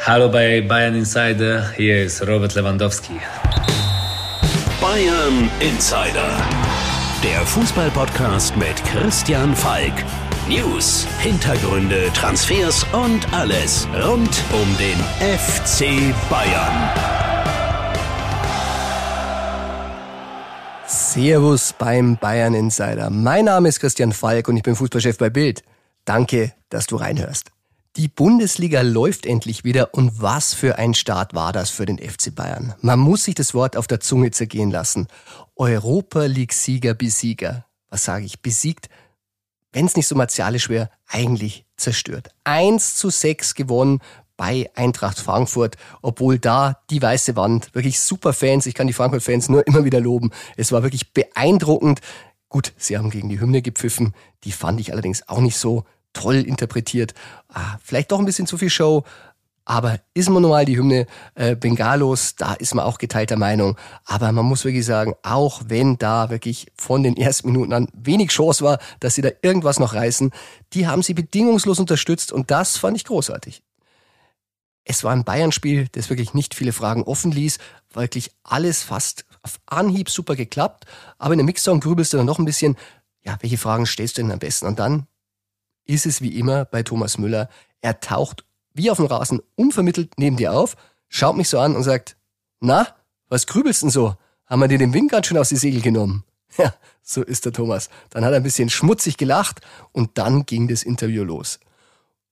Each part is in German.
Hallo bei Bayern Insider, hier ist Robert Lewandowski. Bayern Insider, der Fußballpodcast mit Christian Falk. News, Hintergründe, Transfers und alles rund um den FC Bayern. Servus beim Bayern Insider. Mein Name ist Christian Falk und ich bin Fußballchef bei Bild. Danke, dass du reinhörst. Die Bundesliga läuft endlich wieder und was für ein Start war das für den FC Bayern. Man muss sich das Wort auf der Zunge zergehen lassen. Europa League Sieger Besieger. Was sage ich? Besiegt, wenn es nicht so martialisch wäre, eigentlich zerstört. 1 zu 6 gewonnen bei Eintracht Frankfurt, obwohl da die weiße Wand, wirklich super Fans, ich kann die Frankfurt-Fans nur immer wieder loben. Es war wirklich beeindruckend. Gut, sie haben gegen die Hymne gepfiffen, die fand ich allerdings auch nicht so toll interpretiert. Ah, vielleicht doch ein bisschen zu viel Show, aber ist man normal die Hymne äh, Bengalos, da ist man auch geteilter Meinung. Aber man muss wirklich sagen, auch wenn da wirklich von den ersten Minuten an wenig Chance war, dass sie da irgendwas noch reißen, die haben sie bedingungslos unterstützt und das fand ich großartig. Es war ein Bayern-Spiel, das wirklich nicht viele Fragen offen ließ, wirklich alles fast auf Anhieb super geklappt, aber in der Mixzone grübelst du dann noch ein bisschen, ja, welche Fragen stellst du denn am besten? Und dann ist es wie immer bei Thomas Müller. Er taucht wie auf dem Rasen unvermittelt neben dir auf, schaut mich so an und sagt, na, was grübelst denn so? Haben wir dir den Wind ganz schön aus die Segel genommen? Ja, so ist der Thomas. Dann hat er ein bisschen schmutzig gelacht und dann ging das Interview los.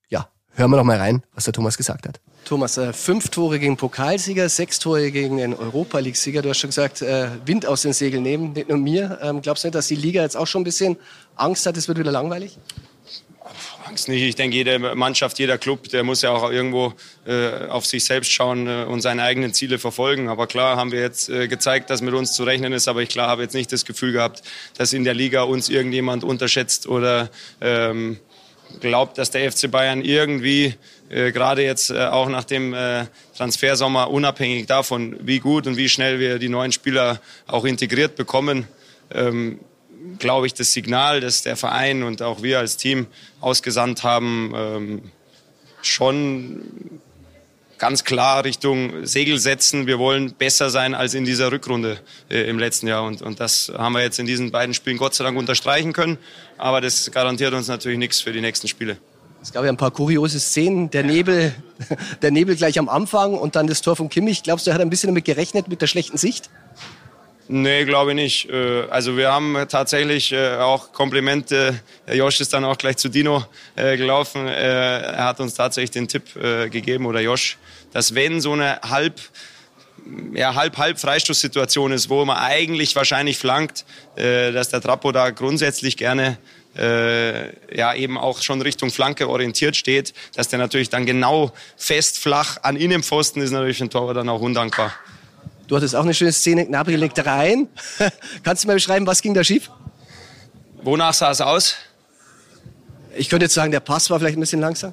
Ja, hören wir noch mal rein, was der Thomas gesagt hat. Thomas, äh, fünf Tore gegen Pokalsieger, sechs Tore gegen den Europa League-Sieger. Du hast schon gesagt, äh, Wind aus den Segeln nehmen, nicht nur mir. Ähm, glaubst du nicht, dass die Liga jetzt auch schon ein bisschen Angst hat, es wird wieder langweilig? Angst nicht. Ich denke, jede Mannschaft, jeder Club, der muss ja auch irgendwo äh, auf sich selbst schauen äh, und seine eigenen Ziele verfolgen. Aber klar haben wir jetzt äh, gezeigt, dass mit uns zu rechnen ist. Aber ich klar habe jetzt nicht das Gefühl gehabt, dass in der Liga uns irgendjemand unterschätzt oder ähm, glaubt, dass der FC Bayern irgendwie äh, gerade jetzt äh, auch nach dem äh, Transfersommer unabhängig davon, wie gut und wie schnell wir die neuen Spieler auch integriert bekommen, ähm, glaube ich, das Signal, das der Verein und auch wir als Team ausgesandt haben, ähm, schon ganz klar Richtung Segel setzen. Wir wollen besser sein als in dieser Rückrunde äh, im letzten Jahr. Und, und das haben wir jetzt in diesen beiden Spielen Gott sei Dank unterstreichen können. Aber das garantiert uns natürlich nichts für die nächsten Spiele. Es gab ja ein paar kuriose Szenen. Der Nebel, der Nebel gleich am Anfang und dann das Tor von Kimmich. Glaubst du, er hat ein bisschen damit gerechnet, mit der schlechten Sicht? Nee, glaube ich nicht. Äh, also wir haben tatsächlich äh, auch Komplimente. Josh ist dann auch gleich zu Dino äh, gelaufen. Er hat uns tatsächlich den Tipp gegeben, oder Josh, dass wenn so eine halb ja, halb-halb Freistoßsituation ist, wo man eigentlich wahrscheinlich flankt, dass der Trappo da grundsätzlich gerne ja eben auch schon Richtung Flanke orientiert steht, dass der natürlich dann genau fest flach an Innenpfosten ist natürlich ein Torwart dann auch undankbar. Du hattest auch eine schöne Szene, Gnabry legt rein. Kannst du mal beschreiben, was ging da schief? Wonach sah es aus? Ich könnte jetzt sagen, der Pass war vielleicht ein bisschen langsam.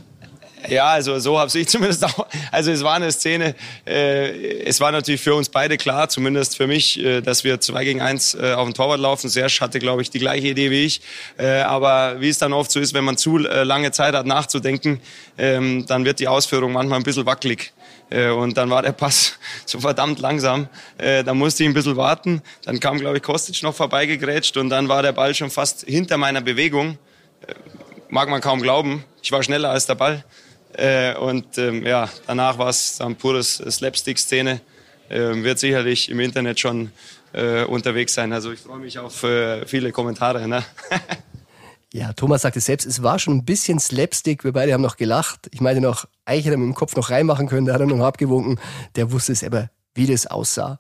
Ja, also so habe ich zumindest auch. Also es war eine Szene. Äh, es war natürlich für uns beide klar, zumindest für mich, äh, dass wir zwei gegen eins äh, auf den Torwart laufen. Serge hatte, glaube ich, die gleiche Idee wie ich. Äh, aber wie es dann oft so ist, wenn man zu äh, lange Zeit hat nachzudenken, ähm, dann wird die Ausführung manchmal ein bisschen wackelig. Äh, und dann war der Pass so verdammt langsam. Äh, da musste ich ein bisschen warten. Dann kam, glaube ich, Kostic noch vorbeigegrätscht und dann war der Ball schon fast hinter meiner Bewegung. Äh, mag man kaum glauben. Ich war schneller als der Ball. Und ähm, ja, danach war es dann pures Slapstick-Szene. Ähm, wird sicherlich im Internet schon unterwegs sein. Also ich freue mich auf viele Kommentare. Ne? Ja, Thomas sagte selbst, es war schon ein bisschen Slapstick. Wir beide haben noch gelacht. Ich meine noch, eigentlich hätte er mit dem Kopf noch reinmachen können. Der hat er noch abgewunken. Der wusste selber, wie das aussah.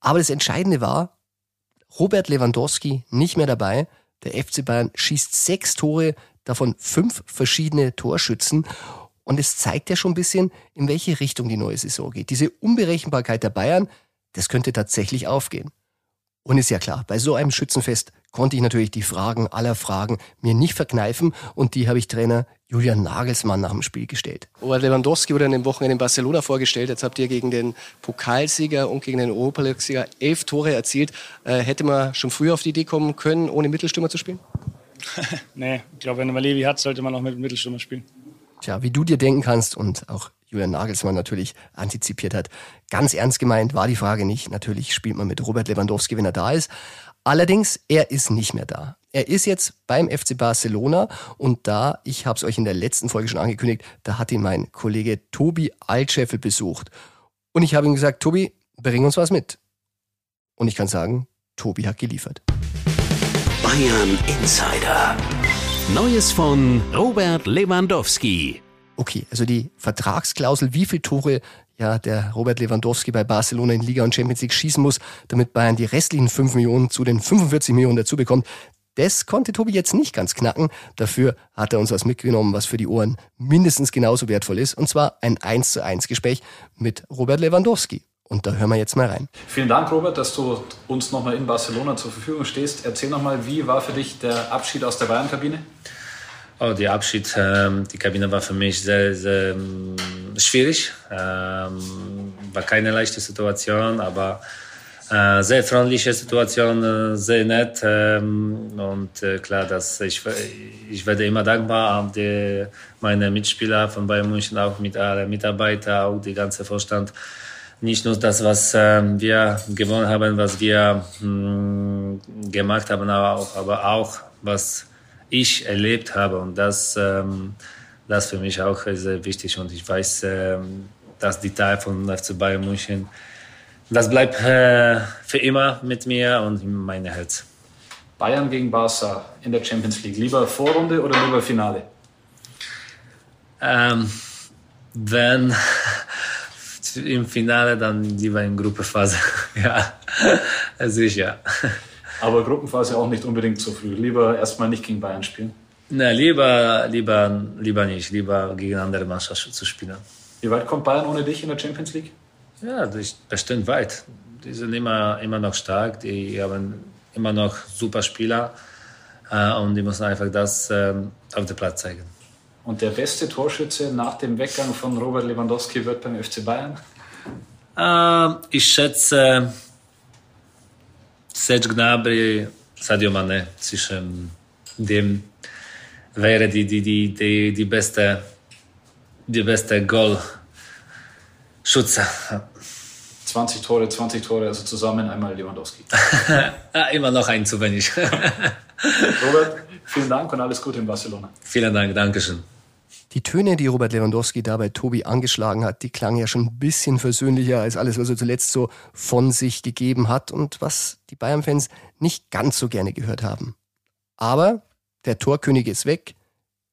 Aber das Entscheidende war, Robert Lewandowski nicht mehr dabei. Der FC Bayern schießt sechs Tore, davon fünf verschiedene Torschützen. Und es zeigt ja schon ein bisschen, in welche Richtung die neue Saison geht. Diese Unberechenbarkeit der Bayern, das könnte tatsächlich aufgehen. Und ist ja klar, bei so einem Schützenfest konnte ich natürlich die Fragen aller Fragen mir nicht verkneifen und die habe ich Trainer Julian Nagelsmann nach dem Spiel gestellt. Robert Lewandowski wurde an dem Wochenende in Barcelona vorgestellt. Jetzt habt ihr gegen den Pokalsieger und gegen den Europa League-Sieger elf Tore erzielt. Äh, hätte man schon früher auf die Idee kommen können, ohne Mittelstürmer zu spielen? nee, ich glaube, wenn man Levi hat, sollte man auch mit Mittelstürmer spielen. Tja, wie du dir denken kannst und auch Julian Nagelsmann natürlich antizipiert hat. Ganz ernst gemeint war die Frage nicht. Natürlich spielt man mit Robert Lewandowski, wenn er da ist. Allerdings, er ist nicht mehr da. Er ist jetzt beim FC Barcelona und da, ich habe es euch in der letzten Folge schon angekündigt, da hat ihn mein Kollege Tobi Altscheffel besucht. Und ich habe ihm gesagt, Tobi, bring uns was mit. Und ich kann sagen, Tobi hat geliefert. Bayern Insider. Neues von Robert Lewandowski. Okay, also die Vertragsklausel, wie viele Tore ja der Robert Lewandowski bei Barcelona in Liga und Champions League schießen muss, damit Bayern die restlichen 5 Millionen zu den 45 Millionen dazu bekommt. Das konnte Tobi jetzt nicht ganz knacken. Dafür hat er uns was mitgenommen, was für die Ohren mindestens genauso wertvoll ist. Und zwar ein 1 zu 1 Gespräch mit Robert Lewandowski. Und da hören wir jetzt mal rein. Vielen Dank, Robert, dass du uns nochmal in Barcelona zur Verfügung stehst. Erzähl nochmal, wie war für dich der Abschied aus der Bayern-Kabine? Oh, der Abschied, ähm, die Kabine war für mich sehr, sehr ähm, schwierig. Ähm, war keine leichte Situation, aber äh, sehr freundliche Situation, äh, sehr nett. Ähm, und äh, klar, dass ich, ich werde immer dankbar an meine Mitspieler von Bayern München, auch mit allen Mitarbeitern, auch die ganze Vorstand. Nicht nur das, was ähm, wir gewonnen haben, was wir mh, hm, gemacht haben, aber auch, aber auch was ich erlebt habe. Und das, ähm, das für mich auch sehr wichtig. Und ich weiß, ähm, dass die Teil von FC Bayern München, das bleibt äh, für immer mit mir und in meinem Herz. Bayern gegen Barca in der Champions League. Lieber Vorrunde oder lieber Finale? Ähm, wenn im Finale, dann lieber in Gruppenphase. ja, sicher. Aber Gruppenphase auch nicht unbedingt zu früh. Lieber erstmal nicht gegen Bayern spielen. Na, lieber, lieber, lieber nicht. Lieber gegen andere Mannschaften zu spielen. Wie weit kommt Bayern ohne dich in der Champions League? Ja, bestimmt weit. Die sind immer, immer noch stark. Die haben immer noch super Spieler. Äh, und die müssen einfach das ähm, auf dem Platz zeigen. Und der beste Torschütze nach dem Weggang von Robert Lewandowski wird beim FC Bayern? Äh, ich schätze Serge Gnabry, Sadio Mane zwischen dem wäre die, die, die, die, die beste, die beste Goalschütze. 20 Tore, 20 Tore, also zusammen einmal Lewandowski. Immer noch ein zu wenig. Robert, vielen Dank und alles Gute in Barcelona. Vielen Dank, Dankeschön. Die Töne, die Robert Lewandowski da bei Tobi angeschlagen hat, die klangen ja schon ein bisschen versöhnlicher als alles, was er zuletzt so von sich gegeben hat und was die Bayern-Fans nicht ganz so gerne gehört haben. Aber der Torkönig ist weg,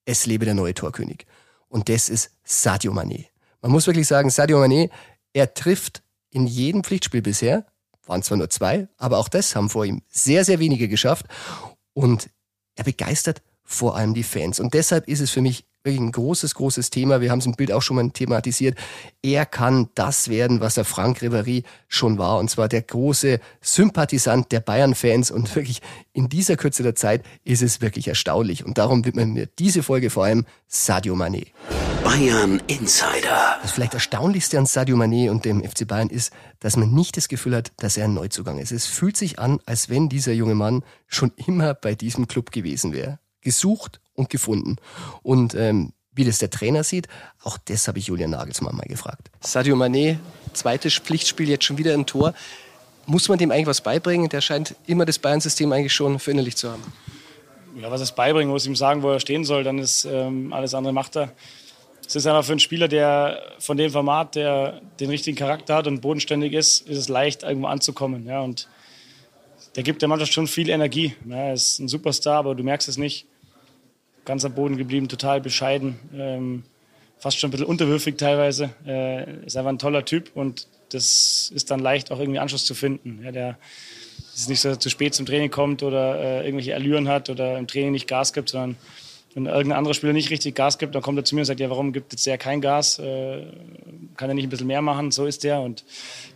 es lebe der neue Torkönig. Und das ist Sadio Mané. Man muss wirklich sagen, Sadio Mané, er trifft in jedem Pflichtspiel bisher, waren zwar nur zwei, aber auch das haben vor ihm sehr, sehr wenige geschafft. Und er begeistert vor allem die Fans. Und deshalb ist es für mich wirklich ein großes, großes Thema. Wir haben es im Bild auch schon mal thematisiert. Er kann das werden, was der Frank Ribéry schon war. Und zwar der große Sympathisant der Bayern-Fans. Und wirklich in dieser Kürze der Zeit ist es wirklich erstaunlich. Und darum widmen wir diese Folge vor allem Sadio Mané. Bayern Insider. Das vielleicht erstaunlichste an Sadio Mané und dem FC Bayern ist, dass man nicht das Gefühl hat, dass er ein Neuzugang ist. Es fühlt sich an, als wenn dieser junge Mann schon immer bei diesem Club gewesen wäre. Gesucht und gefunden. Und ähm, wie das der Trainer sieht, auch das habe ich Julian Nagelsmann mal gefragt. Sadio Mané, zweites Pflichtspiel, jetzt schon wieder ein Tor. Muss man dem eigentlich was beibringen? Der scheint immer das Bayern-System eigentlich schon verinnerlicht zu haben. Ja, was es beibringen muss, ihm sagen, wo er stehen soll, dann ist ähm, alles andere macht er. Es ist einfach für einen Spieler, der von dem Format, der den richtigen Charakter hat und bodenständig ist, ist es leicht, irgendwo anzukommen. Ja, und der gibt der Mannschaft schon viel Energie. Ja, er ist ein Superstar, aber du merkst es nicht ganz am Boden geblieben, total bescheiden, ähm, fast schon ein bisschen unterwürfig teilweise. Äh, ist einfach ein toller Typ und das ist dann leicht auch irgendwie Anschluss zu finden. Ja, der ist nicht so, dass er zu spät zum Training kommt oder äh, irgendwelche Allüren hat oder im Training nicht Gas gibt, sondern wenn irgendein anderer Spieler nicht richtig Gas gibt, dann kommt er zu mir und sagt, ja, warum gibt jetzt der kein Gas? Äh, kann er nicht ein bisschen mehr machen? So ist der und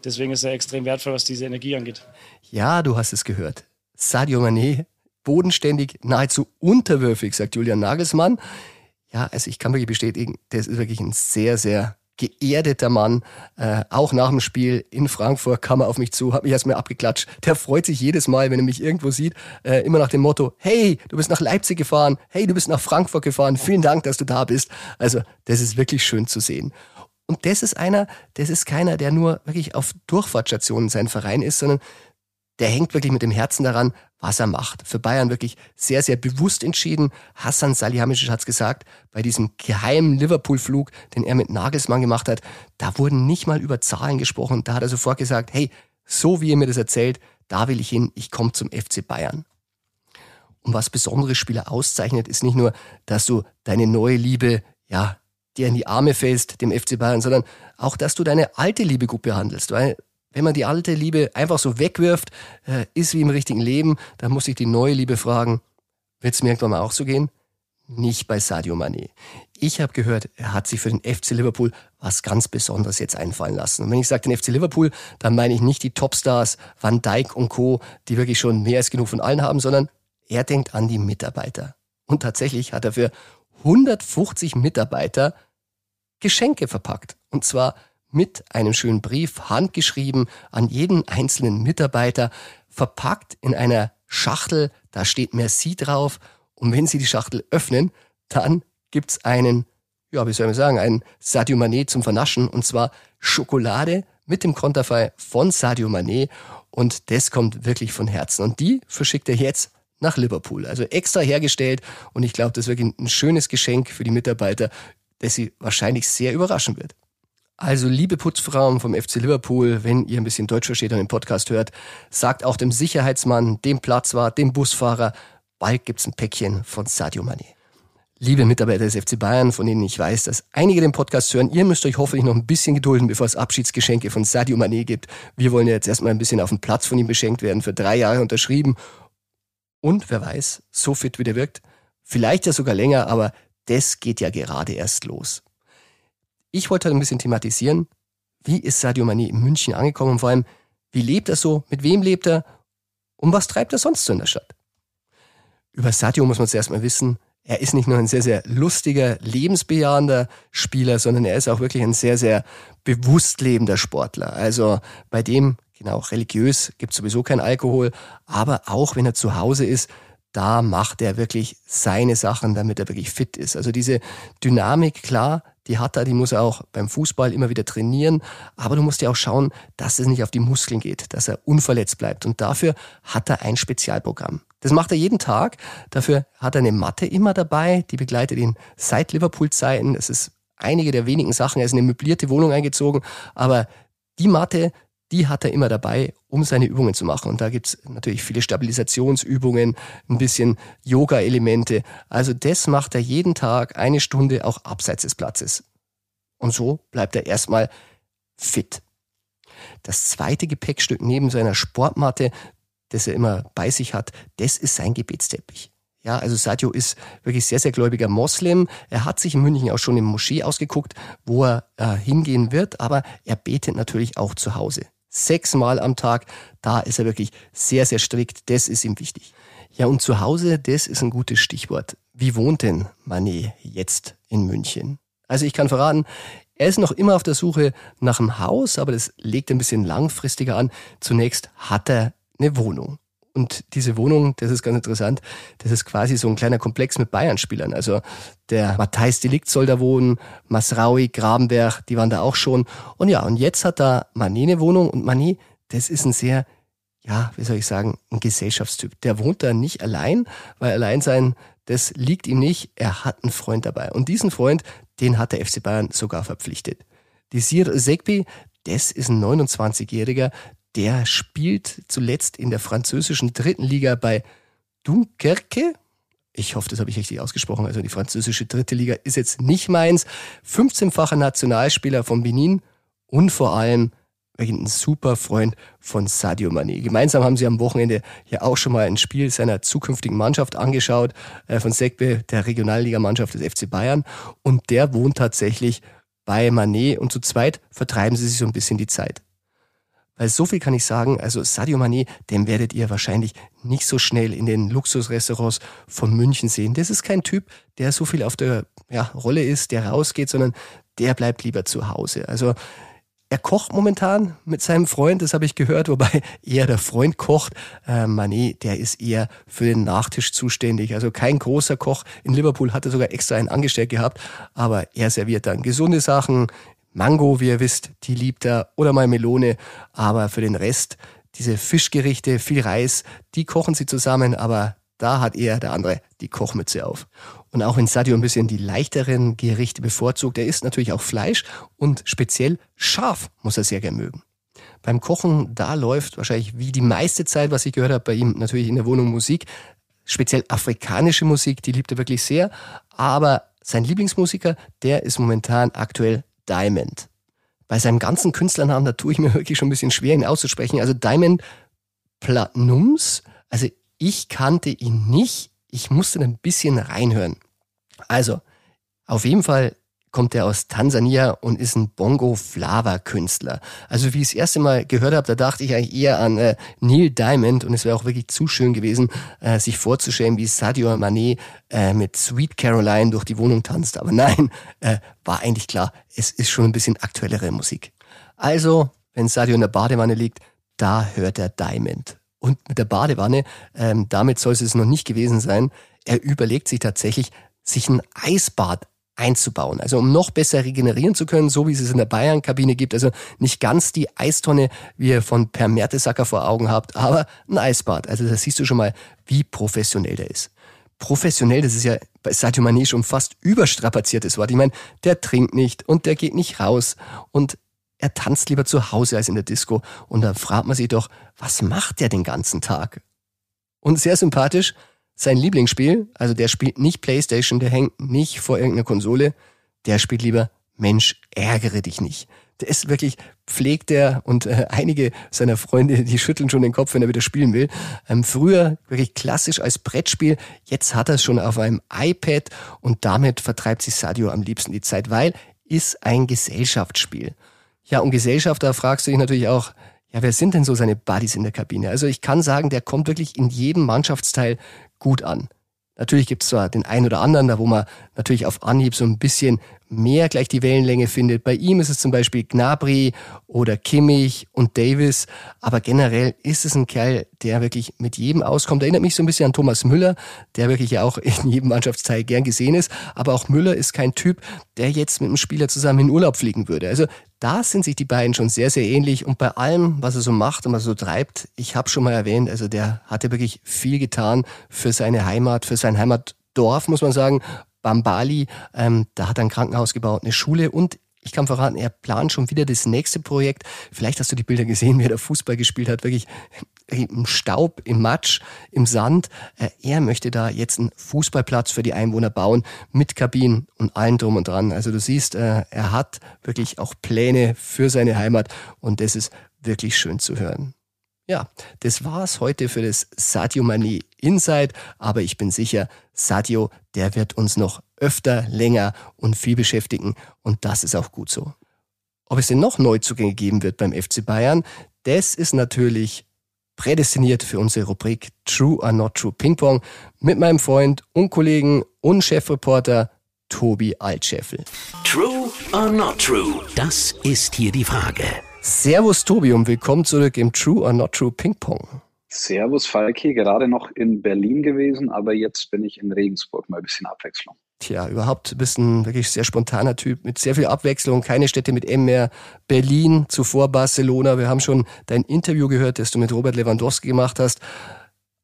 deswegen ist er extrem wertvoll, was diese Energie angeht. Ja, du hast es gehört. Sadio Mané bodenständig, nahezu unterwürfig, sagt Julian Nagelsmann. Ja, also ich kann wirklich bestätigen, der ist wirklich ein sehr, sehr geerdeter Mann. Äh, auch nach dem Spiel in Frankfurt kam er auf mich zu, hat mich erstmal abgeklatscht. Der freut sich jedes Mal, wenn er mich irgendwo sieht, äh, immer nach dem Motto, hey, du bist nach Leipzig gefahren, hey, du bist nach Frankfurt gefahren, vielen Dank, dass du da bist. Also das ist wirklich schön zu sehen. Und das ist einer, das ist keiner, der nur wirklich auf Durchfahrtsstationen sein Verein ist, sondern der hängt wirklich mit dem Herzen daran, was er macht. Für Bayern wirklich sehr, sehr bewusst entschieden. Hassan Salihamidzic hat es gesagt, bei diesem geheimen Liverpool-Flug, den er mit Nagelsmann gemacht hat, da wurden nicht mal über Zahlen gesprochen. Da hat er sofort gesagt, hey, so wie ihr mir das erzählt, da will ich hin, ich komme zum FC Bayern. Und was besondere Spieler auszeichnet, ist nicht nur, dass du deine neue Liebe, ja, dir in die Arme fällst, dem FC Bayern, sondern auch, dass du deine alte Liebe gut behandelst. Weil wenn man die alte Liebe einfach so wegwirft, äh, ist wie im richtigen Leben, dann muss ich die neue Liebe fragen, wird es mir irgendwann mal auch so gehen? Nicht bei Sadio Mané. Ich habe gehört, er hat sich für den FC Liverpool was ganz Besonderes jetzt einfallen lassen. Und wenn ich sage den FC Liverpool, dann meine ich nicht die Topstars Van Dijk und Co., die wirklich schon mehr als genug von allen haben, sondern er denkt an die Mitarbeiter. Und tatsächlich hat er für 150 Mitarbeiter Geschenke verpackt. Und zwar mit einem schönen Brief, handgeschrieben an jeden einzelnen Mitarbeiter, verpackt in einer Schachtel, da steht Merci drauf. Und wenn Sie die Schachtel öffnen, dann gibt's einen, ja, wie soll man sagen, einen Sadio Mané zum Vernaschen. Und zwar Schokolade mit dem Konterfei von Sadio Mané. Und das kommt wirklich von Herzen. Und die verschickt er jetzt nach Liverpool. Also extra hergestellt. Und ich glaube, das ist wirklich ein schönes Geschenk für die Mitarbeiter, das sie wahrscheinlich sehr überraschen wird. Also, liebe Putzfrauen vom FC Liverpool, wenn ihr ein bisschen Deutsch versteht und den Podcast hört, sagt auch dem Sicherheitsmann, dem Platzwart, dem Busfahrer, bald gibt's ein Päckchen von Sadio Mane. Liebe Mitarbeiter des FC Bayern, von denen ich weiß, dass einige den Podcast hören, ihr müsst euch hoffentlich noch ein bisschen gedulden, bevor es Abschiedsgeschenke von Sadio Mane gibt. Wir wollen ja jetzt erstmal ein bisschen auf dem Platz von ihm beschenkt werden, für drei Jahre unterschrieben. Und wer weiß, so fit wie der wirkt, vielleicht ja sogar länger, aber das geht ja gerade erst los. Ich wollte halt ein bisschen thematisieren, wie ist Sadio Mané in München angekommen und vor allem, wie lebt er so, mit wem lebt er und was treibt er sonst so in der Stadt? Über Sadio muss man zuerst mal wissen, er ist nicht nur ein sehr, sehr lustiger, lebensbejahender Spieler, sondern er ist auch wirklich ein sehr, sehr bewusst lebender Sportler. Also bei dem, genau, religiös gibt es sowieso kein Alkohol, aber auch wenn er zu Hause ist, da macht er wirklich seine Sachen, damit er wirklich fit ist. Also diese Dynamik, klar, die hat er, die muss er auch beim Fußball immer wieder trainieren. Aber du musst ja auch schauen, dass es nicht auf die Muskeln geht, dass er unverletzt bleibt. Und dafür hat er ein Spezialprogramm. Das macht er jeden Tag. Dafür hat er eine Matte immer dabei, die begleitet ihn seit Liverpool-Zeiten. Das ist einige der wenigen Sachen. Er ist in eine möblierte Wohnung eingezogen, aber die Matte, die hat er immer dabei, um seine Übungen zu machen. Und da gibt's natürlich viele Stabilisationsübungen, ein bisschen Yoga-Elemente. Also das macht er jeden Tag eine Stunde auch abseits des Platzes. Und so bleibt er erstmal fit. Das zweite Gepäckstück neben seiner Sportmatte, das er immer bei sich hat, das ist sein Gebetsteppich. Ja, also Sadio ist wirklich sehr, sehr gläubiger Moslem. Er hat sich in München auch schon im Moschee ausgeguckt, wo er äh, hingehen wird, aber er betet natürlich auch zu Hause sechsmal am Tag. Da ist er wirklich sehr, sehr strikt. Das ist ihm wichtig. Ja, und zu Hause, das ist ein gutes Stichwort. Wie wohnt denn Manet jetzt in München? Also ich kann verraten, er ist noch immer auf der Suche nach einem Haus, aber das legt ein bisschen langfristiger an. Zunächst hat er eine Wohnung. Und diese Wohnung, das ist ganz interessant, das ist quasi so ein kleiner Komplex mit Bayern-Spielern. Also der Matthijs Delikt soll da wohnen, Masraui, Grabenberg, die waren da auch schon. Und ja, und jetzt hat da Mané eine Wohnung und Mané, das ist ein sehr, ja, wie soll ich sagen, ein Gesellschaftstyp. Der wohnt da nicht allein, weil allein sein, das liegt ihm nicht. Er hat einen Freund dabei. Und diesen Freund, den hat der FC Bayern sogar verpflichtet. Die Sir Segbi, das ist ein 29-Jähriger, der spielt zuletzt in der französischen dritten Liga bei Dunkerque. Ich hoffe, das habe ich richtig ausgesprochen. Also die französische dritte Liga ist jetzt nicht meins. 15-facher Nationalspieler von Benin und vor allem ein super Freund von Sadio Mané. Gemeinsam haben sie am Wochenende ja auch schon mal ein Spiel seiner zukünftigen Mannschaft angeschaut, äh, von Sekbe, der Regionalligamannschaft des FC Bayern. Und der wohnt tatsächlich bei Mané und zu zweit vertreiben sie sich so ein bisschen die Zeit. Weil so viel kann ich sagen, also Sadio Mané, den werdet ihr wahrscheinlich nicht so schnell in den Luxusrestaurants von München sehen. Das ist kein Typ, der so viel auf der ja, Rolle ist, der rausgeht, sondern der bleibt lieber zu Hause. Also er kocht momentan mit seinem Freund, das habe ich gehört, wobei eher der Freund kocht. Äh, Mané, der ist eher für den Nachtisch zuständig. Also kein großer Koch. In Liverpool hat er sogar extra einen angestellt gehabt, aber er serviert dann gesunde Sachen, Mango, wie ihr wisst, die liebt er, oder mal Melone. Aber für den Rest, diese Fischgerichte, viel Reis, die kochen sie zusammen, aber da hat er, der andere, die Kochmütze auf. Und auch wenn Sadio ein bisschen die leichteren Gerichte bevorzugt, er isst natürlich auch Fleisch und speziell scharf muss er sehr gern mögen. Beim Kochen, da läuft wahrscheinlich wie die meiste Zeit, was ich gehört habe, bei ihm natürlich in der Wohnung Musik. Speziell afrikanische Musik, die liebt er wirklich sehr. Aber sein Lieblingsmusiker, der ist momentan aktuell Diamond. Bei seinem ganzen Künstlernamen, da tue ich mir wirklich schon ein bisschen schwer, ihn auszusprechen. Also Diamond Platinums, also ich kannte ihn nicht. Ich musste ein bisschen reinhören. Also, auf jeden Fall kommt er aus Tansania und ist ein Bongo-Flava-Künstler. Also wie ich das erste Mal gehört habe, da dachte ich eigentlich eher an äh, Neil Diamond und es wäre auch wirklich zu schön gewesen, äh, sich vorzustellen, wie Sadio Mané äh, mit Sweet Caroline durch die Wohnung tanzt. Aber nein, äh, war eigentlich klar, es ist schon ein bisschen aktuellere Musik. Also, wenn Sadio in der Badewanne liegt, da hört er Diamond. Und mit der Badewanne, ähm, damit soll es noch nicht gewesen sein, er überlegt sich tatsächlich, sich ein Eisbad einzubauen. Also um noch besser regenerieren zu können, so wie es es in der Bayern-Kabine gibt. Also nicht ganz die Eistonne, wie ihr von Per Mertesacker vor Augen habt, aber ein Eisbad. Also da siehst du schon mal, wie professionell der ist. Professionell, das ist ja bei Sadio Mané schon fast überstrapaziertes Wort. Ich meine, der trinkt nicht und der geht nicht raus und er tanzt lieber zu Hause als in der Disco. Und da fragt man sich doch, was macht der den ganzen Tag? Und sehr sympathisch, sein Lieblingsspiel, also der spielt nicht Playstation, der hängt nicht vor irgendeiner Konsole, der spielt lieber Mensch, ärgere dich nicht. Der ist wirklich, pflegt er und äh, einige seiner Freunde, die schütteln schon den Kopf, wenn er wieder spielen will. Ähm, früher wirklich klassisch als Brettspiel, jetzt hat er es schon auf einem iPad und damit vertreibt sich Sadio am liebsten die Zeit, weil ist ein Gesellschaftsspiel. Ja, und Gesellschaft, da fragst du dich natürlich auch, ja, wer sind denn so seine Buddies in der Kabine? Also ich kann sagen, der kommt wirklich in jedem Mannschaftsteil gut an. Natürlich gibt es zwar den einen oder anderen, da wo man natürlich auf Anhieb so ein bisschen mehr gleich die Wellenlänge findet. Bei ihm ist es zum Beispiel Gnabry oder Kimmich und Davis. Aber generell ist es ein Kerl, der wirklich mit jedem auskommt. Erinnert mich so ein bisschen an Thomas Müller, der wirklich ja auch in jedem Mannschaftsteil gern gesehen ist. Aber auch Müller ist kein Typ, der jetzt mit einem Spieler zusammen in Urlaub fliegen würde. Also da sind sich die beiden schon sehr, sehr ähnlich. Und bei allem, was er so macht und was er so treibt, ich habe schon mal erwähnt, also der hatte wirklich viel getan für seine Heimat, für sein Heimatdorf, muss man sagen. Bambali, ähm, da hat er ein Krankenhaus gebaut, eine Schule und ich kann verraten, er plant schon wieder das nächste Projekt. Vielleicht hast du die Bilder gesehen, wie er Fußball gespielt hat, wirklich im Staub, im Matsch, im Sand. Äh, er möchte da jetzt einen Fußballplatz für die Einwohner bauen, mit Kabinen und allem drum und dran. Also du siehst, äh, er hat wirklich auch Pläne für seine Heimat und das ist wirklich schön zu hören. Ja, das war's heute für das Sadio Mani Inside, aber ich bin sicher, Sadio, der wird uns noch öfter, länger und viel beschäftigen und das ist auch gut so. Ob es denn noch Neuzugänge geben wird beim FC Bayern, das ist natürlich prädestiniert für unsere Rubrik True or Not True Ping Pong mit meinem Freund und Kollegen und Chefreporter Tobi Altscheffel. True or Not True? Das ist hier die Frage. Servus Tobi und willkommen zurück im True or Not True Ping Pong. Servus Falki, gerade noch in Berlin gewesen, aber jetzt bin ich in Regensburg, mal ein bisschen Abwechslung. Tja, überhaupt bist ein wirklich sehr spontaner Typ mit sehr viel Abwechslung, keine Städte mit M mehr. Berlin, zuvor Barcelona. Wir haben schon dein Interview gehört, das du mit Robert Lewandowski gemacht hast.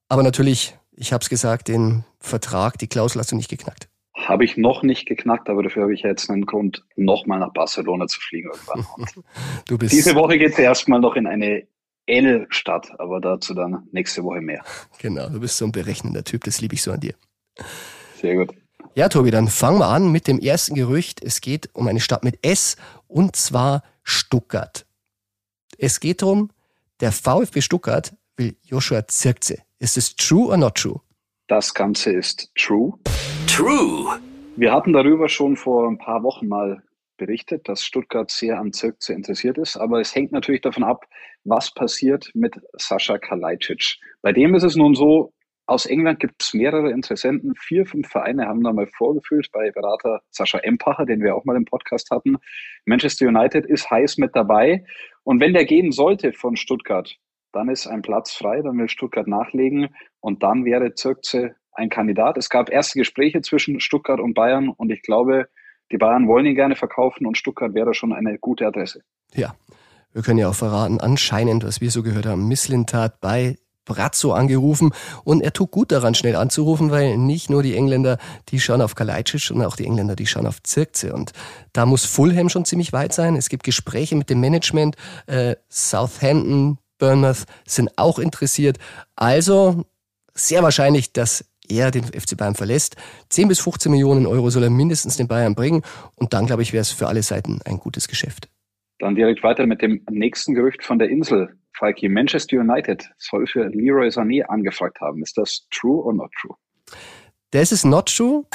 Aber natürlich, ich habe es gesagt, den Vertrag, die Klausel hast du nicht geknackt. Habe ich noch nicht geknackt, aber dafür habe ich jetzt einen Grund, nochmal nach Barcelona zu fliegen irgendwann. du bist diese Woche geht es erstmal noch in eine L-Stadt, aber dazu dann nächste Woche mehr. Genau, du bist so ein berechnender Typ, das liebe ich so an dir. Sehr gut. Ja, Tobi, dann fangen wir an mit dem ersten Gerücht. Es geht um eine Stadt mit S und zwar Stuttgart. Es geht darum, der VfB Stuttgart will Joshua Zirkze. Ist es true or not true? Das Ganze ist true. True. Wir hatten darüber schon vor ein paar Wochen mal berichtet, dass Stuttgart sehr an Zirkze interessiert ist, aber es hängt natürlich davon ab, was passiert mit Sascha Kalajdzic. Bei dem ist es nun so, aus England gibt es mehrere Interessenten. Vier, fünf Vereine haben da mal vorgefühlt bei Berater Sascha Empacher, den wir auch mal im Podcast hatten. Manchester United ist heiß mit dabei. Und wenn der gehen sollte von Stuttgart, dann ist ein Platz frei, dann will Stuttgart nachlegen und dann wäre Zirkze ein Kandidat. Es gab erste Gespräche zwischen Stuttgart und Bayern und ich glaube, die Bayern wollen ihn gerne verkaufen und Stuttgart wäre schon eine gute Adresse. Ja, wir können ja auch verraten, anscheinend, was wir so gehört haben, Misslintat bei Brazzo angerufen und er tut gut daran, schnell anzurufen, weil nicht nur die Engländer, die schauen auf Kalajdzic, sondern auch die Engländer, die schauen auf Zirkze und da muss Fulham schon ziemlich weit sein. Es gibt Gespräche mit dem Management, äh, Southampton, Bournemouth sind auch interessiert. Also sehr wahrscheinlich, dass er den FC Bayern verlässt. 10 bis 15 Millionen Euro soll er mindestens den Bayern bringen und dann, glaube ich, wäre es für alle Seiten ein gutes Geschäft. Dann direkt weiter mit dem nächsten Gerücht von der Insel. Falki, Manchester United soll für Leroy Sané angefragt haben. Ist das true or not true? Das ist not true.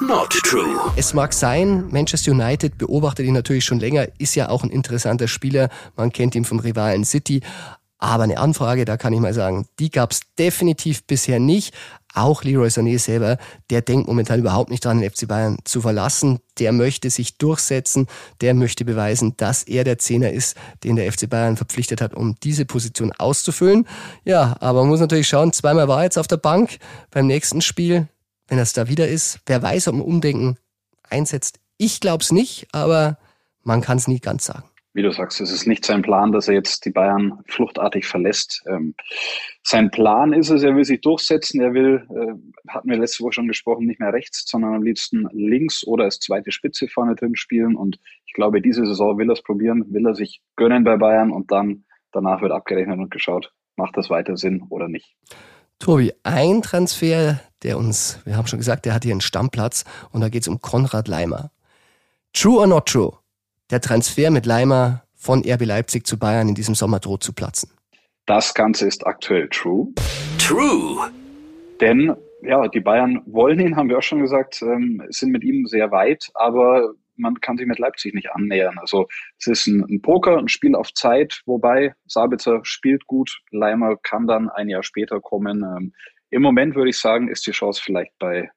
Not true. Es mag sein, Manchester United beobachtet ihn natürlich schon länger, ist ja auch ein interessanter Spieler. Man kennt ihn vom Rivalen City. Aber eine Anfrage, da kann ich mal sagen, die gab es definitiv bisher nicht. Auch Leroy Sané selber, der denkt momentan überhaupt nicht dran, den FC Bayern zu verlassen. Der möchte sich durchsetzen, der möchte beweisen, dass er der Zehner ist, den der FC Bayern verpflichtet hat, um diese Position auszufüllen. Ja, aber man muss natürlich schauen, zweimal war er jetzt auf der Bank beim nächsten Spiel. Wenn es da wieder ist, wer weiß, ob ein Umdenken einsetzt. Ich glaube es nicht, aber man kann es nie ganz sagen wie du sagst, es ist nicht sein Plan, dass er jetzt die Bayern fluchtartig verlässt. Ähm, sein Plan ist es, er will sich durchsetzen, er will, äh, hatten wir letzte Woche schon gesprochen, nicht mehr rechts, sondern am liebsten links oder als zweite Spitze vorne drin spielen. Und ich glaube, diese Saison will er es probieren, will er sich gönnen bei Bayern und dann danach wird abgerechnet und geschaut, macht das weiter Sinn oder nicht. Tobi, ein Transfer, der uns, wir haben schon gesagt, der hat hier einen Stammplatz und da geht es um Konrad Leimer. True or not true? Der Transfer mit Leimer von RB Leipzig zu Bayern in diesem Sommer droht zu platzen. Das Ganze ist aktuell true. True. Denn ja, die Bayern wollen ihn, haben wir auch schon gesagt, ähm, sind mit ihm sehr weit, aber man kann sich mit Leipzig nicht annähern. Also es ist ein, ein, Poker, ein Spiel auf Zeit, wobei Sabitzer spielt gut, Leimer kann dann ein Jahr später kommen. Ähm, Im Moment würde ich sagen, ist die Chance vielleicht bei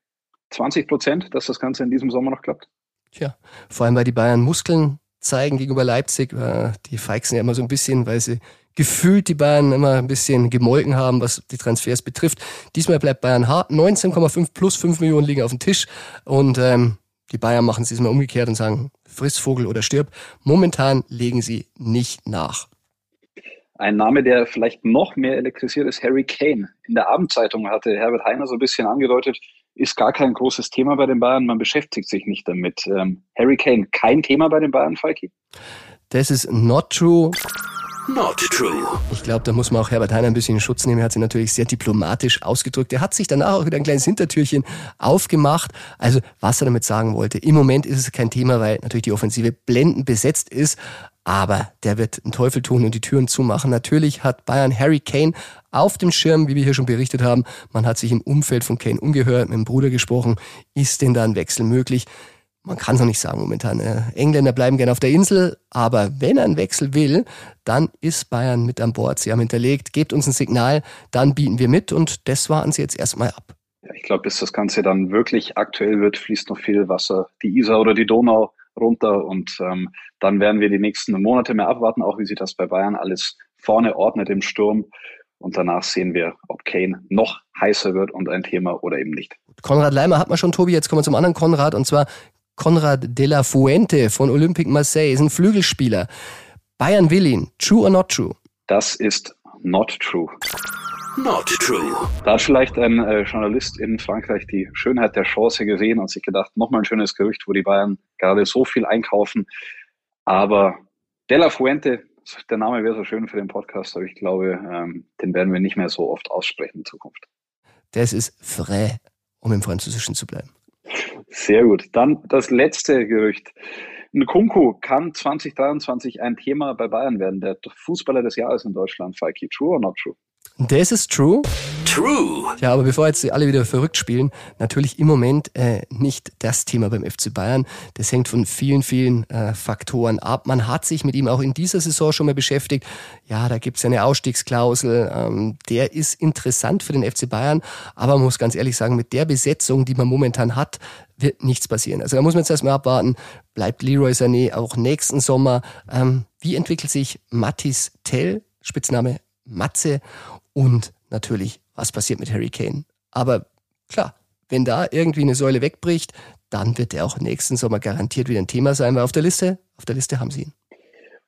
20 Prozent, dass das Ganze in diesem Sommer noch klappt. Tja, vor allem weil die Bayern Muskeln zeigen gegenüber Leipzig. Äh, die feixen ja immer so ein bisschen, weil sie gefühlt die Bayern immer ein bisschen gemolken haben, was die Transfers betrifft. Diesmal bleibt Bayern hart. 19,5 plus 5 Millionen liegen auf dem Tisch. Und ähm, die Bayern machen es diesmal umgekehrt und sagen, friss Vogel oder stirb. Momentan legen sie nicht nach. Ein Name, der vielleicht noch mehr elektrisiert, ist Harry Kane. In der Abendzeitung hatte Herbert Heiner so ein bisschen angedeutet, ist gar kein großes Thema bei den Bayern. Man beschäftigt sich nicht damit. Ähm, Harry Kane, kein Thema bei den Bayern, Falki? Das ist not true. Not true. Ich glaube, da muss man auch Herbert Heiner ein bisschen in Schutz nehmen. Er hat sich natürlich sehr diplomatisch ausgedrückt. Er hat sich danach auch wieder ein kleines Hintertürchen aufgemacht. Also, was er damit sagen wollte. Im Moment ist es kein Thema, weil natürlich die Offensive blendend besetzt ist. Aber der wird einen Teufel tun und die Türen zumachen. Natürlich hat Bayern Harry Kane auf dem Schirm, wie wir hier schon berichtet haben. Man hat sich im Umfeld von Kane umgehört, mit dem Bruder gesprochen. Ist denn da ein Wechsel möglich? Man kann es noch nicht sagen momentan. Äh, Engländer bleiben gerne auf der Insel, aber wenn er einen Wechsel will, dann ist Bayern mit an Bord. Sie haben hinterlegt, gebt uns ein Signal, dann bieten wir mit und das warten sie jetzt erstmal ab. Ja, ich glaube, bis das Ganze dann wirklich aktuell wird, fließt noch viel Wasser die Isar oder die Donau runter und ähm, dann werden wir die nächsten Monate mehr abwarten, auch wie sich das bei Bayern alles vorne ordnet im Sturm. Und danach sehen wir, ob Kane noch heißer wird und ein Thema oder eben nicht. Konrad Leimer hat man schon, Tobi. Jetzt kommen wir zum anderen Konrad und zwar Konrad de la Fuente von Olympique Marseille. Ist ein Flügelspieler. Bayern will ihn. True or not true? Das ist not true. Not true. Da hat vielleicht ein äh, Journalist in Frankreich die Schönheit der Chance gesehen und sich gedacht, nochmal ein schönes Gerücht, wo die Bayern gerade so viel einkaufen. Aber De La Fuente, der Name wäre so schön für den Podcast, aber ich glaube, ähm, den werden wir nicht mehr so oft aussprechen in Zukunft. Das ist frei, um im Französischen zu bleiben. Sehr gut. Dann das letzte Gerücht. Nkunku kann 2023 ein Thema bei Bayern werden, der Fußballer des Jahres in Deutschland. Falki, true or not true? Das ist true. True. Ja, aber bevor jetzt alle wieder verrückt spielen, natürlich im Moment äh, nicht das Thema beim FC Bayern. Das hängt von vielen, vielen äh, Faktoren ab. Man hat sich mit ihm auch in dieser Saison schon mal beschäftigt. Ja, da gibt's eine Ausstiegsklausel. Ähm, der ist interessant für den FC Bayern, aber man muss ganz ehrlich sagen, mit der Besetzung, die man momentan hat, wird nichts passieren. Also da muss man jetzt erstmal abwarten. Bleibt Leroy Sané auch nächsten Sommer? Ähm, wie entwickelt sich Mattis Tell, Spitzname Matze? Und natürlich was passiert mit Harry Kane. Aber klar, wenn da irgendwie eine Säule wegbricht, dann wird er auch nächsten Sommer garantiert wieder ein Thema sein, weil auf der Liste, auf der Liste haben sie ihn.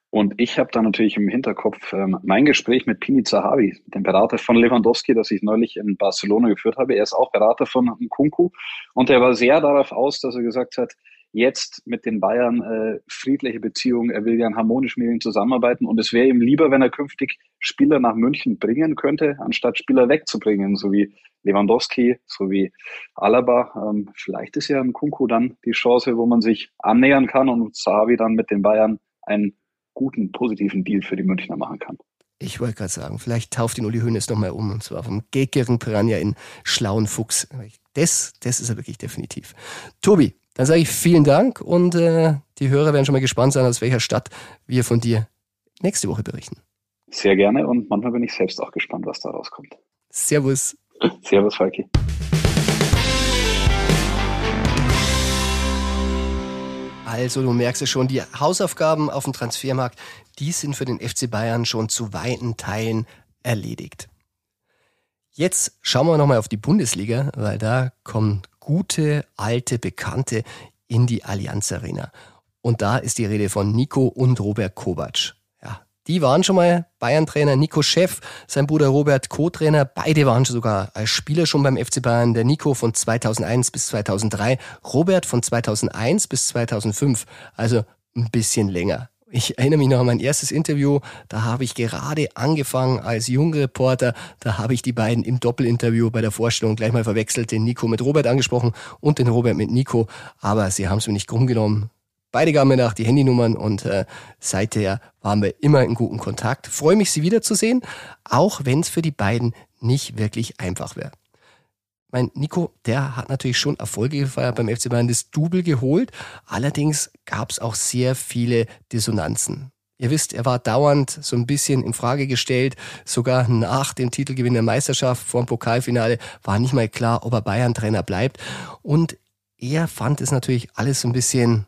Und ich habe da natürlich im Hinterkopf ähm, mein Gespräch mit Pini Zahavi, dem Berater von Lewandowski, das ich neulich in Barcelona geführt habe. Er ist auch Berater von Nkunku und er war sehr darauf aus, dass er gesagt hat, jetzt mit den Bayern äh, friedliche Beziehungen, er will ja harmonisch mit ihnen zusammenarbeiten und es wäre ihm lieber, wenn er künftig Spieler nach München bringen könnte, anstatt Spieler wegzubringen, so wie Lewandowski, so wie Alaba. Ähm, vielleicht ist ja Nkunku dann die Chance, wo man sich annähern kann und Zahavi dann mit den Bayern einen guten, positiven Deal für die Münchner machen kann. Ich wollte gerade sagen, vielleicht tauft ihn Uli Hoeneß nochmal um, und zwar vom geckeren Piranha in schlauen Fuchs. Das, das ist er wirklich definitiv. Tobi, dann sage ich vielen Dank und äh, die Hörer werden schon mal gespannt sein, aus welcher Stadt wir von dir nächste Woche berichten. Sehr gerne und manchmal bin ich selbst auch gespannt, was da rauskommt. Servus. Servus, Falki. Also, du merkst ja schon, die Hausaufgaben auf dem Transfermarkt, die sind für den FC Bayern schon zu weiten Teilen erledigt. Jetzt schauen wir nochmal auf die Bundesliga, weil da kommen gute, alte Bekannte in die Allianz Arena. Und da ist die Rede von Nico und Robert Kovac. Die waren schon mal Bayern-Trainer, Nico Chef, sein Bruder Robert Co-Trainer. Beide waren sogar als Spieler schon beim FC Bayern. Der Nico von 2001 bis 2003, Robert von 2001 bis 2005. Also ein bisschen länger. Ich erinnere mich noch an mein erstes Interview. Da habe ich gerade angefangen als Jungreporter. Da habe ich die beiden im Doppelinterview bei der Vorstellung gleich mal verwechselt, den Nico mit Robert angesprochen und den Robert mit Nico. Aber sie haben es mir nicht krumm genommen. Beide gaben mir nach die Handynummern und äh, seither waren wir immer in guten Kontakt. Freue mich, Sie wiederzusehen, auch wenn es für die beiden nicht wirklich einfach wäre. Mein Nico, der hat natürlich schon Erfolge gefeiert beim FC Bayern, das Double geholt. Allerdings gab es auch sehr viele Dissonanzen. Ihr wisst, er war dauernd so ein bisschen in Frage gestellt. Sogar nach dem Titelgewinn der Meisterschaft vor dem Pokalfinale war nicht mal klar, ob er Bayern-Trainer bleibt. Und er fand es natürlich alles so ein bisschen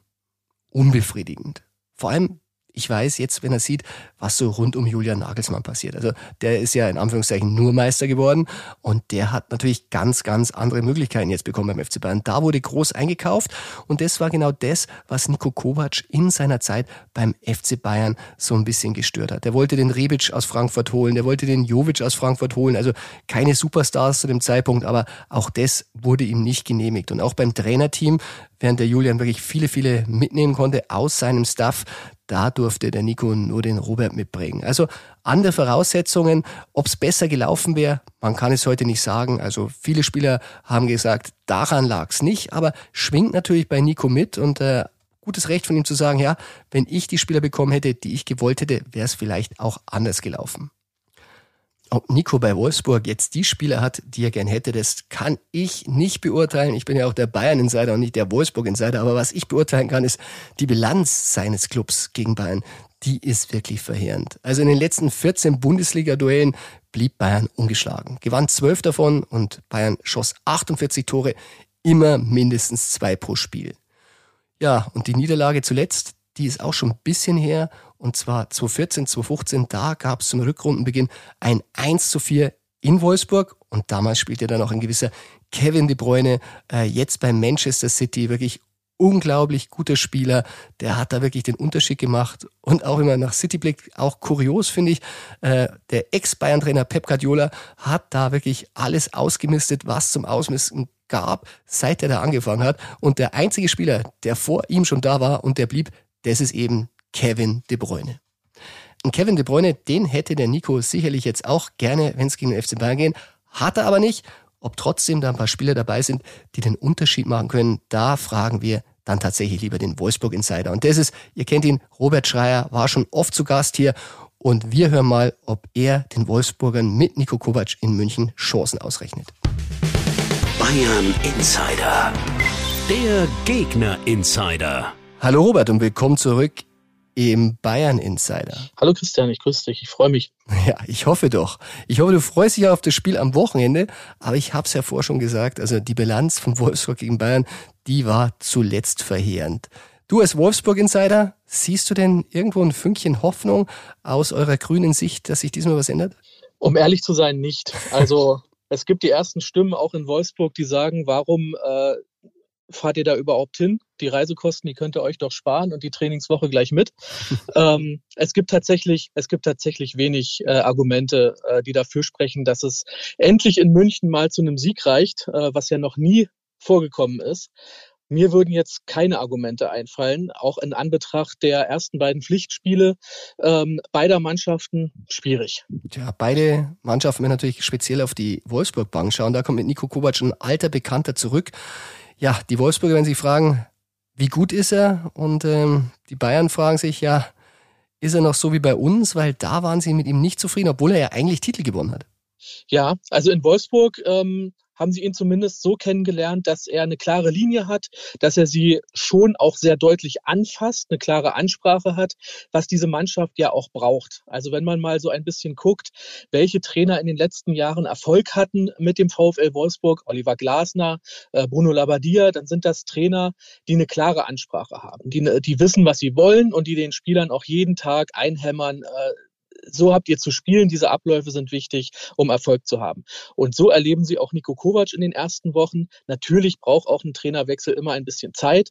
unbefriedigend. Vor allem ich weiß jetzt, wenn er sieht, was so rund um Julian Nagelsmann passiert. Also der ist ja in Anführungszeichen nur Meister geworden und der hat natürlich ganz, ganz andere Möglichkeiten jetzt bekommen beim FC Bayern. Da wurde groß eingekauft und das war genau das, was Nico Kovac in seiner Zeit beim FC Bayern so ein bisschen gestört hat. Der wollte den Rebic aus Frankfurt holen, der wollte den Jovic aus Frankfurt holen, also keine Superstars zu dem Zeitpunkt, aber auch das wurde ihm nicht genehmigt. Und auch beim Trainerteam während der Julian wirklich viele, viele mitnehmen konnte aus seinem Staff, da durfte der Nico nur den Robert mitbringen. Also andere Voraussetzungen, ob es besser gelaufen wäre, man kann es heute nicht sagen. Also viele Spieler haben gesagt, daran lag es nicht, aber schwingt natürlich bei Nico mit und äh, gutes Recht von ihm zu sagen, ja, wenn ich die Spieler bekommen hätte, die ich gewollt hätte, wäre es vielleicht auch anders gelaufen. Ob Nico bei Wolfsburg jetzt die Spieler hat, die er gern hätte, das kann ich nicht beurteilen. Ich bin ja auch der Bayern-Insider und nicht der Wolfsburg-Insider. Aber was ich beurteilen kann, ist die Bilanz seines Clubs gegen Bayern. Die ist wirklich verheerend. Also in den letzten 14 Bundesliga-Duellen blieb Bayern ungeschlagen. Gewann 12 davon und Bayern schoss 48 Tore, immer mindestens zwei pro Spiel. Ja, und die Niederlage zuletzt, die ist auch schon ein bisschen her. Und zwar 2014, 2015, da gab es zum Rückrundenbeginn ein 1 zu 4 in Wolfsburg. Und damals spielte dann auch ein gewisser Kevin De Bruyne, äh, jetzt bei Manchester City, wirklich unglaublich guter Spieler. Der hat da wirklich den Unterschied gemacht. Und auch immer nach City blickt, auch kurios finde ich, äh, der Ex-Bayern-Trainer Pep Guardiola hat da wirklich alles ausgemistet, was zum Ausmisten gab, seit er da angefangen hat. Und der einzige Spieler, der vor ihm schon da war und der blieb, das ist eben Kevin De Bruyne. Und Kevin De Bruyne, den hätte der Nico sicherlich jetzt auch gerne, wenn es gegen den FC Bayern geht, hat er aber nicht. Ob trotzdem da ein paar Spieler dabei sind, die den Unterschied machen können, da fragen wir dann tatsächlich lieber den Wolfsburg Insider. Und das ist, ihr kennt ihn, Robert Schreier, war schon oft zu Gast hier. Und wir hören mal, ob er den Wolfsburgern mit Nico Kovac in München Chancen ausrechnet. Bayern Insider. Der Gegner Insider. Hallo Robert und willkommen zurück im Bayern Insider. Hallo Christian, ich grüße dich, ich freue mich. Ja, ich hoffe doch. Ich hoffe, du freust dich auf das Spiel am Wochenende, aber ich habe es ja vorher schon gesagt, also die Bilanz von Wolfsburg gegen Bayern, die war zuletzt verheerend. Du als Wolfsburg-Insider, siehst du denn irgendwo ein Fünkchen Hoffnung aus eurer grünen Sicht, dass sich diesmal was ändert? Um ehrlich zu sein, nicht. Also es gibt die ersten Stimmen auch in Wolfsburg, die sagen, warum äh, fahrt ihr da überhaupt hin? Die Reisekosten, die könnt ihr euch doch sparen und die Trainingswoche gleich mit. ähm, es gibt tatsächlich, es gibt tatsächlich wenig äh, Argumente, äh, die dafür sprechen, dass es endlich in München mal zu einem Sieg reicht, äh, was ja noch nie vorgekommen ist. Mir würden jetzt keine Argumente einfallen, auch in Anbetracht der ersten beiden Pflichtspiele ähm, beider Mannschaften schwierig. Ja, beide Mannschaften werden natürlich speziell auf die Wolfsburg-Bank schauen. Da kommt mit Nico Kovac ein alter Bekannter zurück. Ja, die Wolfsburger werden sich fragen, wie gut ist er? Und ähm, die Bayern fragen sich, ja, ist er noch so wie bei uns? Weil da waren sie mit ihm nicht zufrieden, obwohl er ja eigentlich Titel gewonnen hat. Ja, also in Wolfsburg ähm, haben sie ihn zumindest so kennengelernt, dass er eine klare Linie hat, dass er sie schon auch sehr deutlich anfasst, eine klare Ansprache hat, was diese Mannschaft ja auch braucht. Also wenn man mal so ein bisschen guckt, welche Trainer in den letzten Jahren Erfolg hatten mit dem VfL Wolfsburg, Oliver Glasner, äh, Bruno Labbadia, dann sind das Trainer, die eine klare Ansprache haben, die, die wissen, was sie wollen und die den Spielern auch jeden Tag einhämmern, äh, so habt ihr zu spielen. Diese Abläufe sind wichtig, um Erfolg zu haben. Und so erleben sie auch Nico Kovac in den ersten Wochen. Natürlich braucht auch ein Trainerwechsel immer ein bisschen Zeit.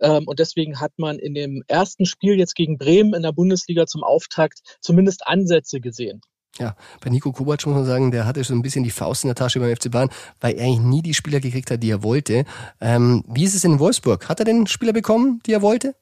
Ähm, und deswegen hat man in dem ersten Spiel jetzt gegen Bremen in der Bundesliga zum Auftakt zumindest Ansätze gesehen. Ja, bei Nico Kovac muss man sagen, der hatte so ein bisschen die Faust in der Tasche beim FC Bayern, weil er eigentlich nie die Spieler gekriegt hat, die er wollte. Ähm, wie ist es in Wolfsburg? Hat er den Spieler bekommen, die er wollte?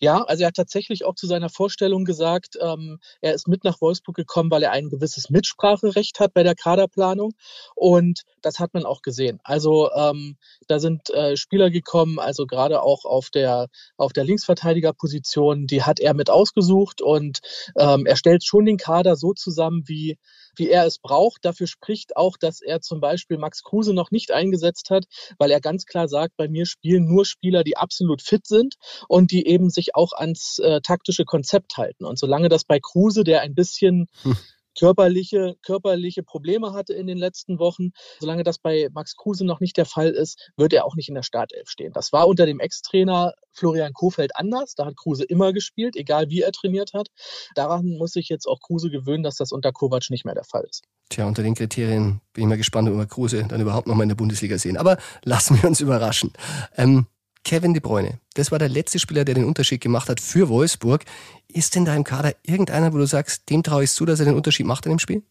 Ja, also er hat tatsächlich auch zu seiner Vorstellung gesagt, ähm, er ist mit nach Wolfsburg gekommen, weil er ein gewisses Mitspracherecht hat bei der Kaderplanung. Und das hat man auch gesehen. Also ähm, da sind äh, Spieler gekommen, also gerade auch auf der, auf der Linksverteidigerposition, die hat er mit ausgesucht und ähm, er stellt schon den Kader so zusammen, wie, wie er es braucht. Dafür spricht auch, dass er zum Beispiel Max Kruse noch nicht eingesetzt hat, weil er ganz klar sagt, bei mir spielen nur Spieler, die absolut fit sind und die eben sich auch ans äh, taktische Konzept halten. Und solange das bei Kruse, der ein bisschen hm körperliche, körperliche Probleme hatte in den letzten Wochen. Solange das bei Max Kruse noch nicht der Fall ist, wird er auch nicht in der Startelf stehen. Das war unter dem Ex-Trainer Florian Kofeld anders. Da hat Kruse immer gespielt, egal wie er trainiert hat. Daran muss sich jetzt auch Kruse gewöhnen, dass das unter Kovac nicht mehr der Fall ist. Tja, unter den Kriterien bin ich mal gespannt, ob wir Kruse dann überhaupt noch mal in der Bundesliga sehen. Aber lassen wir uns überraschen. Ähm, Kevin De Bruyne, das war der letzte Spieler, der den Unterschied gemacht hat für Wolfsburg. Ist denn da im Kader irgendeiner, wo du sagst, dem traue ich zu, dass er den Unterschied macht in dem Spiel?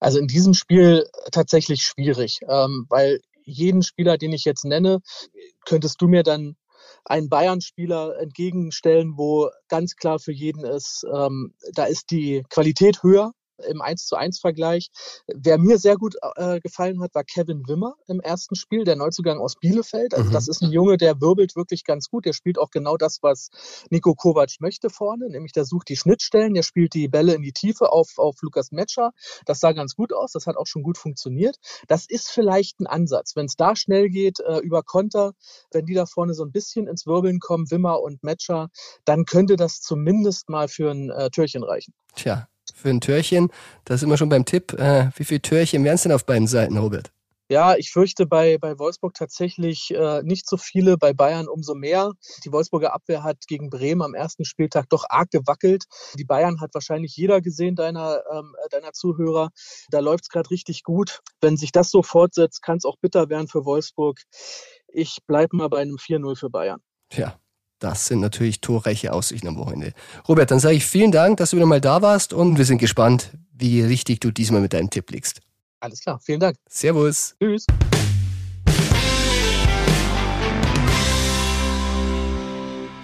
Also in diesem Spiel tatsächlich schwierig, ähm, weil jeden Spieler, den ich jetzt nenne, könntest du mir dann einen Bayern-Spieler entgegenstellen, wo ganz klar für jeden ist, ähm, da ist die Qualität höher im 1 zu 1 Vergleich. Wer mir sehr gut äh, gefallen hat, war Kevin Wimmer im ersten Spiel, der Neuzugang aus Bielefeld. Also mhm. das ist ein Junge, der wirbelt wirklich ganz gut. Der spielt auch genau das, was Nico Kovac möchte vorne, nämlich der sucht die Schnittstellen, der spielt die Bälle in die Tiefe auf, auf Lukas Metscher. Das sah ganz gut aus, das hat auch schon gut funktioniert. Das ist vielleicht ein Ansatz. Wenn es da schnell geht, äh, über Konter, wenn die da vorne so ein bisschen ins Wirbeln kommen, Wimmer und Metscher, dann könnte das zumindest mal für ein äh, Türchen reichen. Tja, für ein Türchen. Da sind wir schon beim Tipp. Äh, wie viele Türchen wären es denn auf beiden Seiten, Robert? Ja, ich fürchte bei, bei Wolfsburg tatsächlich äh, nicht so viele, bei Bayern umso mehr. Die Wolfsburger Abwehr hat gegen Bremen am ersten Spieltag doch arg gewackelt. Die Bayern hat wahrscheinlich jeder gesehen, deiner, ähm, deiner Zuhörer. Da läuft es gerade richtig gut. Wenn sich das so fortsetzt, kann es auch bitter werden für Wolfsburg. Ich bleibe mal bei einem 4-0 für Bayern. Ja, das sind natürlich torreiche Aussichten am Wochenende. Robert, dann sage ich vielen Dank, dass du wieder mal da warst und wir sind gespannt, wie richtig du diesmal mit deinem Tipp liegst. Alles klar, vielen Dank. Servus. Tschüss.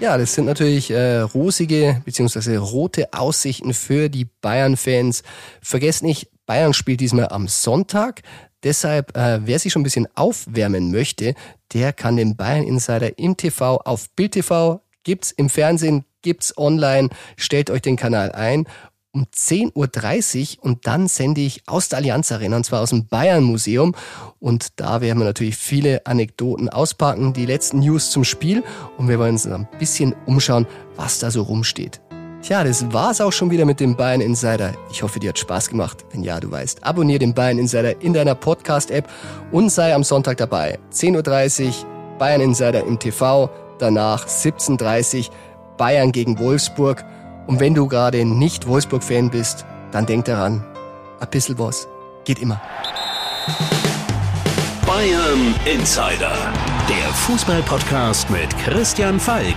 Ja, das sind natürlich äh, rosige bzw. rote Aussichten für die Bayern-Fans. Vergesst nicht, Bayern spielt diesmal am Sonntag. Deshalb, äh, wer sich schon ein bisschen aufwärmen möchte, der kann den Bayern Insider im TV auf Bild TV, gibt's im Fernsehen, gibt's online, stellt euch den Kanal ein. Um 10.30 Uhr und dann sende ich aus der Allianz Arena und zwar aus dem Bayern Museum. Und da werden wir natürlich viele Anekdoten auspacken, die letzten News zum Spiel. Und wir wollen uns ein bisschen umschauen, was da so rumsteht. Tja, das war's auch schon wieder mit dem Bayern Insider. Ich hoffe, dir hat Spaß gemacht. Wenn ja, du weißt, abonniere den Bayern Insider in deiner Podcast-App und sei am Sonntag dabei. 10.30 Uhr Bayern Insider im TV, danach 17.30 Uhr Bayern gegen Wolfsburg. Und wenn du gerade nicht Wolfsburg-Fan bist, dann denk daran, ein bisschen was geht immer. Bayern Insider Der Fußball-Podcast mit Christian Falk.